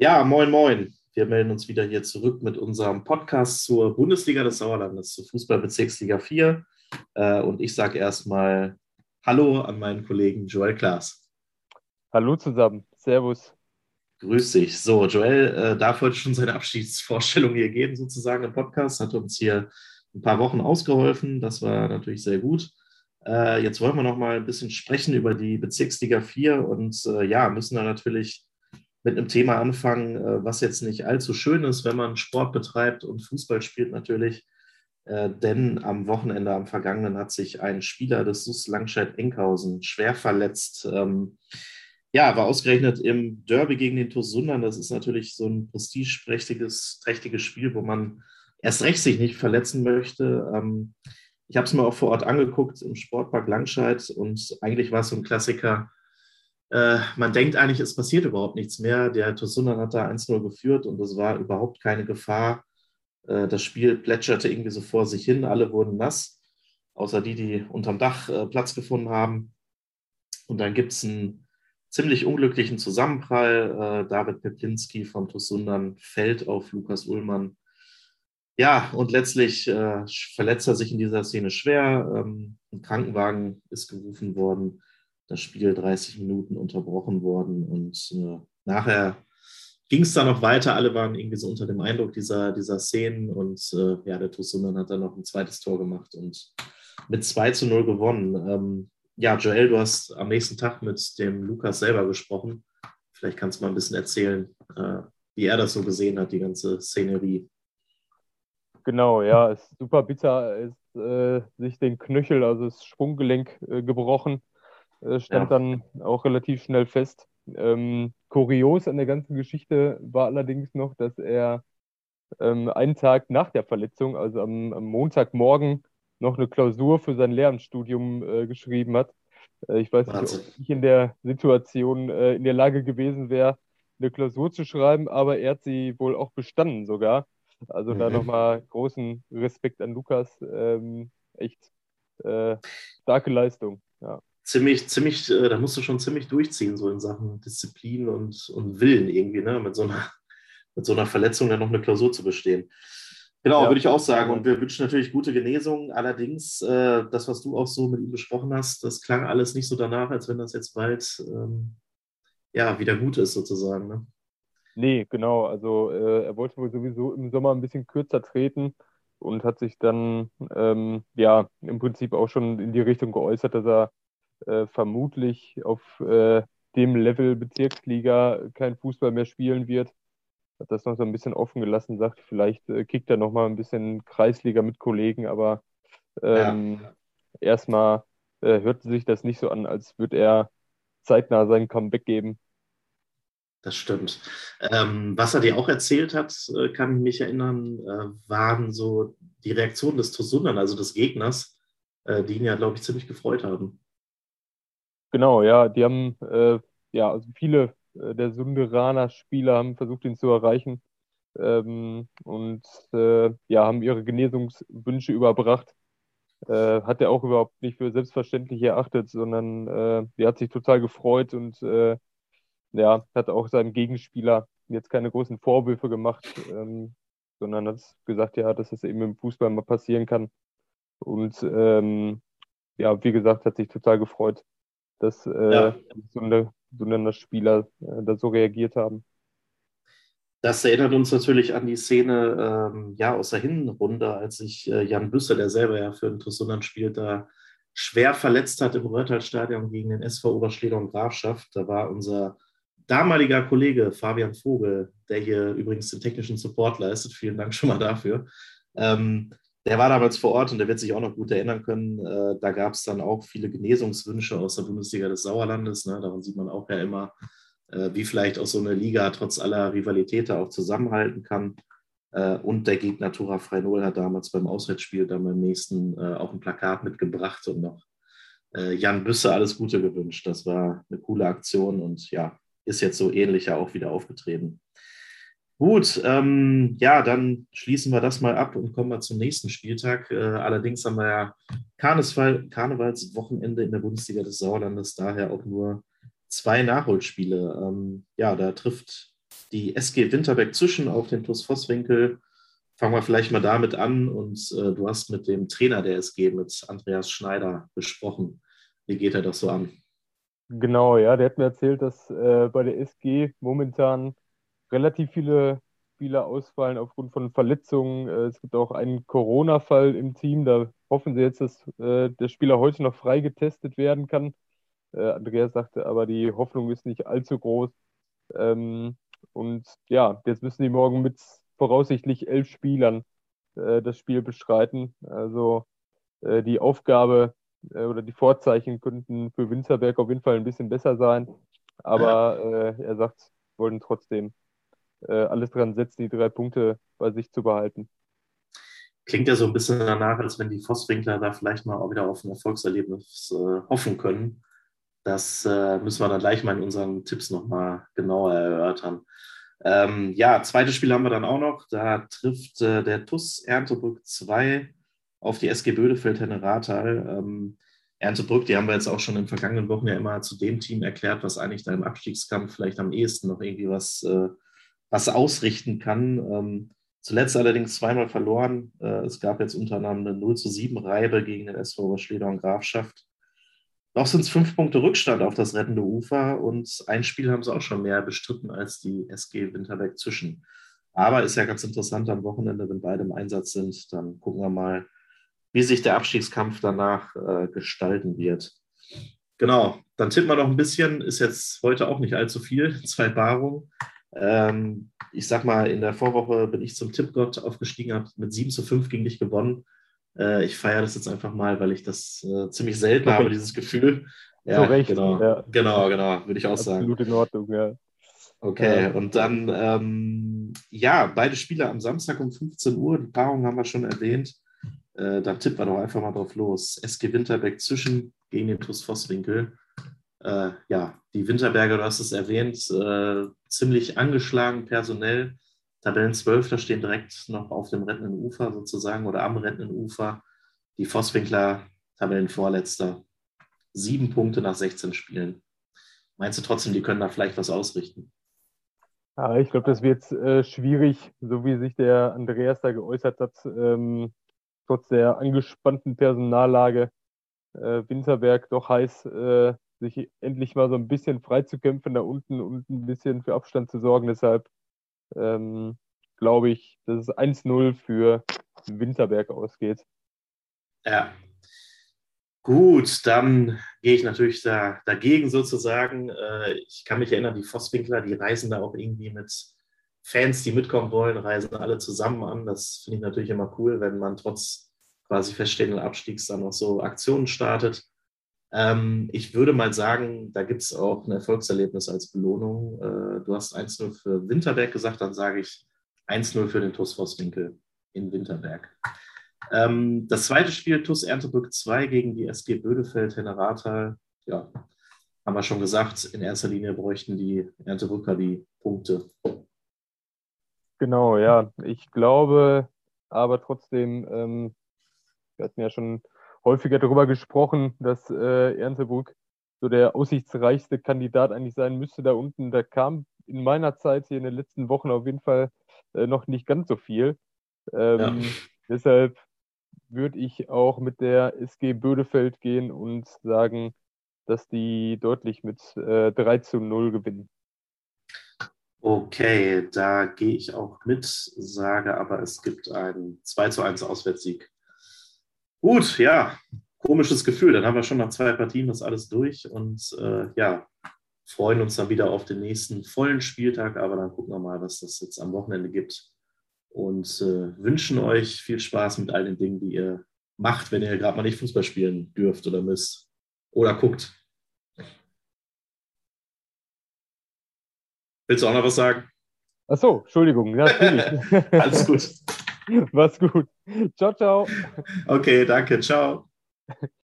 Ja, moin, moin. Wir melden uns wieder hier zurück mit unserem Podcast zur Bundesliga des Sauerlandes, zur Fußballbezirksliga 4. Äh, und ich sage erstmal Hallo an meinen Kollegen Joel Klaas. Hallo zusammen. Servus. Grüß dich. So, Joel äh, darf heute schon seine Abschiedsvorstellung hier geben, sozusagen im Podcast. Hat uns hier ein paar Wochen ausgeholfen. Das war natürlich sehr gut. Äh, jetzt wollen wir noch mal ein bisschen sprechen über die Bezirksliga 4 und äh, ja, müssen da natürlich mit einem Thema anfangen, äh, was jetzt nicht allzu schön ist, wenn man Sport betreibt und Fußball spielt natürlich. Äh, denn am Wochenende, am vergangenen, hat sich ein Spieler des SUS Langscheid-Enkhausen schwer verletzt. Ähm, ja, war ausgerechnet im Derby gegen den TuS Sundern. Das ist natürlich so ein prestigeprächtiges, trächtiges Spiel, wo man erst recht sich nicht verletzen möchte. Ähm, ich habe es mir auch vor Ort angeguckt im Sportpark Langscheid und eigentlich war es so ein Klassiker äh, man denkt eigentlich, es passiert überhaupt nichts mehr. Der Tosunan hat da 1-0 geführt und es war überhaupt keine Gefahr. Äh, das Spiel plätscherte irgendwie so vor sich hin. Alle wurden nass, außer die, die unterm Dach äh, Platz gefunden haben. Und dann gibt es einen ziemlich unglücklichen Zusammenprall. David Peplinski von Tosundan fällt auf Lukas Ullmann. Ja, und letztlich verletzt er sich in dieser Szene schwer. Ähm, ein Krankenwagen ist gerufen worden das Spiel 30 Minuten unterbrochen worden und äh, nachher ging es dann noch weiter. Alle waren irgendwie so unter dem Eindruck dieser, dieser Szenen und äh, ja, der Tussunan hat dann noch ein zweites Tor gemacht und mit 2 zu 0 gewonnen. Ähm, ja, Joel, du hast am nächsten Tag mit dem Lukas selber gesprochen. Vielleicht kannst du mal ein bisschen erzählen, äh, wie er das so gesehen hat, die ganze Szenerie. Genau, ja, ist super bitter, ist äh, sich den Knöchel, also das Schwunggelenk äh, gebrochen stand ja. dann auch relativ schnell fest. Ähm, kurios an der ganzen Geschichte war allerdings noch, dass er ähm, einen Tag nach der Verletzung, also am, am, Montagmorgen, noch eine Klausur für sein Lehramtsstudium äh, geschrieben hat. Äh, ich weiß Wahnsinn. nicht, ob ich in der Situation äh, in der Lage gewesen wäre, eine Klausur zu schreiben, aber er hat sie wohl auch bestanden sogar. Also mhm. da nochmal großen Respekt an Lukas. Ähm, echt äh, starke Leistung. Ziemlich, ziemlich, äh, da musst du schon ziemlich durchziehen, so in Sachen Disziplin und, und Willen irgendwie, ne? Mit so einer, mit so einer Verletzung dann noch eine Klausur zu bestehen. Genau, ja. würde ich auch sagen. Und wir wünschen natürlich gute Genesung. Allerdings, äh, das, was du auch so mit ihm besprochen hast, das klang alles nicht so danach, als wenn das jetzt bald ähm, ja, wieder gut ist, sozusagen. Ne? Nee, genau. Also äh, er wollte wohl sowieso im Sommer ein bisschen kürzer treten und hat sich dann ähm, ja im Prinzip auch schon in die Richtung geäußert, dass er äh, vermutlich auf äh, dem Level Bezirksliga kein Fußball mehr spielen wird. Hat das noch so ein bisschen offen gelassen, sagt, vielleicht äh, kickt er noch mal ein bisschen Kreisliga mit Kollegen, aber ähm, ja. erstmal äh, hörte sich das nicht so an, als würde er zeitnah sein Comeback geben. Das stimmt. Ähm, was er dir auch erzählt hat, äh, kann ich mich erinnern, waren so die Reaktionen des Tosundan, also des Gegners, die ihn ja, glaube ich, ziemlich gefreut haben. Genau, ja, die haben, äh, ja, also viele äh, der Sunderaner Spieler haben versucht, ihn zu erreichen ähm, und äh, ja, haben ihre Genesungswünsche überbracht. Äh, hat er auch überhaupt nicht für selbstverständlich erachtet, sondern äh, er hat sich total gefreut und ja, hat auch seinem Gegenspieler jetzt keine großen Vorwürfe gemacht, ähm, sondern hat gesagt, ja, dass das eben im Fußball mal passieren kann. Und ähm, ja, wie gesagt, hat sich total gefreut dass äh, ja. so, eine, so eine Spieler äh, da so reagiert haben. Das erinnert uns natürlich an die Szene ähm, ja, aus der Hinrunde, als sich äh, Jan Büsse, der selber ja für den Tussunan spielt, da schwer verletzt hat im Röhrtal-Stadion gegen den SV Oberschläger und Grafschaft. Da war unser damaliger Kollege Fabian Vogel, der hier übrigens den technischen Support leistet. Vielen Dank schon mal dafür. Ähm, der war damals vor Ort und der wird sich auch noch gut erinnern können. Äh, da gab es dann auch viele Genesungswünsche aus der Bundesliga des Sauerlandes. Ne? Daran sieht man auch ja immer, äh, wie vielleicht auch so eine Liga trotz aller Rivalität auch zusammenhalten kann. Äh, und der Gegner Tura Freinol hat damals beim Auswärtsspiel dann beim nächsten äh, auch ein Plakat mitgebracht und noch äh, Jan Büsse alles Gute gewünscht. Das war eine coole Aktion und ja, ist jetzt so ähnlich ja auch wieder aufgetreten. Gut, ähm, ja, dann schließen wir das mal ab und kommen wir zum nächsten Spieltag. Äh, allerdings haben wir ja Karneval, Karnevalswochenende in der Bundesliga des Sauerlandes, daher auch nur zwei Nachholspiele. Ähm, ja, da trifft die SG Winterberg zwischen auf den TuS Vosswinkel. Fangen wir vielleicht mal damit an und äh, du hast mit dem Trainer der SG, mit Andreas Schneider, besprochen. Wie geht er das so an? Genau, ja, der hat mir erzählt, dass äh, bei der SG momentan relativ viele Spieler ausfallen aufgrund von Verletzungen. Äh, es gibt auch einen Corona-Fall im Team. Da hoffen sie jetzt, dass äh, der Spieler heute noch frei getestet werden kann. Äh, Andreas sagte aber, die Hoffnung ist nicht allzu groß. Ähm, und ja, jetzt müssen die morgen mit voraussichtlich elf Spielern äh, das Spiel bestreiten. Also äh, die Aufgabe äh, oder die Vorzeichen könnten für Winzerberg auf jeden Fall ein bisschen besser sein. Aber er sagt, wollen trotzdem äh, alles dran setzen, die drei Punkte bei sich zu behalten. Klingt ja so ein bisschen danach, als wenn die Vosswinkler da vielleicht mal auch wieder auf ein Erfolgserlebnis äh, hoffen können. Das äh, müssen wir dann gleich mal in unseren Tipps nochmal genauer erörtern. Ähm, ja, zweites Spiel haben wir dann auch noch. Da trifft äh, der TUS Erntebrück 2 auf die SG Bödefeld Henne Rathal. Ähm, Erntebrück, die haben wir jetzt auch schon in vergangenen Wochen ja immer zu dem Team erklärt, was eigentlich da im Abstiegskampf vielleicht am ehesten noch irgendwie was, äh, was ausrichten kann. Ähm, zuletzt allerdings zweimal verloren. Äh, es gab jetzt unter anderem eine 0 zu 7 Reibe gegen den SV Oberschleder und Grafschaft. Noch sind es fünf Punkte Rückstand auf das rettende Ufer und ein Spiel haben sie auch schon mehr bestritten als die SG Winterberg zwischen. Aber ist ja ganz interessant am Wochenende, wenn beide im Einsatz sind, dann gucken wir mal, wie sich der Abstiegskampf danach äh, gestalten wird. Genau, dann tippen wir noch ein bisschen, ist jetzt heute auch nicht allzu viel, zwei Paarungen. Ähm, ich sag mal, in der Vorwoche bin ich zum Tippgott aufgestiegen, habe mit 7 zu 5 gegen dich gewonnen. Äh, ich feiere das jetzt einfach mal, weil ich das äh, ziemlich selten okay. habe, dieses Gefühl. Ja, Zu Recht, genau, ja. genau, genau, würde ich auch sagen. Absolut in Ordnung, ja. Okay, ja. und dann, ähm, ja, beide Spiele am Samstag um 15 Uhr, die Paarung haben wir schon erwähnt. Äh, dann tippen wir doch einfach mal drauf los. SG Winterberg zwischen gegen den TuS Vosswinkel. Äh, ja, die Winterberger, du hast es erwähnt, äh, ziemlich angeschlagen personell. Tabellen 12, da stehen direkt noch auf dem rettenden Ufer sozusagen oder am rettenden Ufer. Die Vosswinkler, Tabellenvorletzter, sieben Punkte nach 16 Spielen. Meinst du trotzdem, die können da vielleicht was ausrichten? Ja, ich glaube, das wird äh, schwierig, so wie sich der Andreas da geäußert hat, ähm, trotz der angespannten Personallage. Äh, Winterberg doch heiß, äh, sich endlich mal so ein bisschen frei zu kämpfen da unten und ein bisschen für Abstand zu sorgen. Deshalb ähm, glaube ich, dass es 1-0 für Winterberg ausgeht. Ja. Gut, dann gehe ich natürlich da, dagegen sozusagen. Äh, ich kann mich erinnern, die Vosswinkler, die reisen da auch irgendwie mit Fans, die mitkommen wollen, reisen alle zusammen an. Das finde ich natürlich immer cool, wenn man trotz quasi feststehenden Abstiegs dann noch so Aktionen startet. Ähm, ich würde mal sagen, da gibt es auch ein Erfolgserlebnis als Belohnung. Äh, du hast 1-0 für Winterberg gesagt, dann sage ich 1-0 für den TuS Vosswinkel in Winterberg. Ähm, das zweite Spiel, TuS Erntebrück 2 gegen die SG Bödefeld, Henne Ja, haben wir schon gesagt, in erster Linie bräuchten die Erntebrücker die Punkte. Genau, ja. Ich glaube aber trotzdem, ähm, wir hatten ja schon häufiger darüber gesprochen, dass äh, Erntebrück so der aussichtsreichste Kandidat eigentlich sein müsste da unten. Da kam in meiner Zeit hier in den letzten Wochen auf jeden Fall äh, noch nicht ganz so viel. Ähm, ja. Deshalb würde ich auch mit der SG Bödefeld gehen und sagen, dass die deutlich mit äh, 3 zu 0 gewinnen. Okay, da gehe ich auch mit, sage aber, es gibt einen 2 zu 1 Auswärtssieg Gut, ja, komisches Gefühl. Dann haben wir schon nach zwei Partien das alles durch und äh, ja, freuen uns dann wieder auf den nächsten vollen Spieltag. Aber dann gucken wir mal, was das jetzt am Wochenende gibt und äh, wünschen euch viel Spaß mit all den Dingen, die ihr macht, wenn ihr gerade mal nicht Fußball spielen dürft oder müsst oder guckt. Willst du auch noch was sagen? Ach so, Entschuldigung, natürlich. Alles gut. Mach's gut. Ciao, ciao. Okay, danke. Ciao.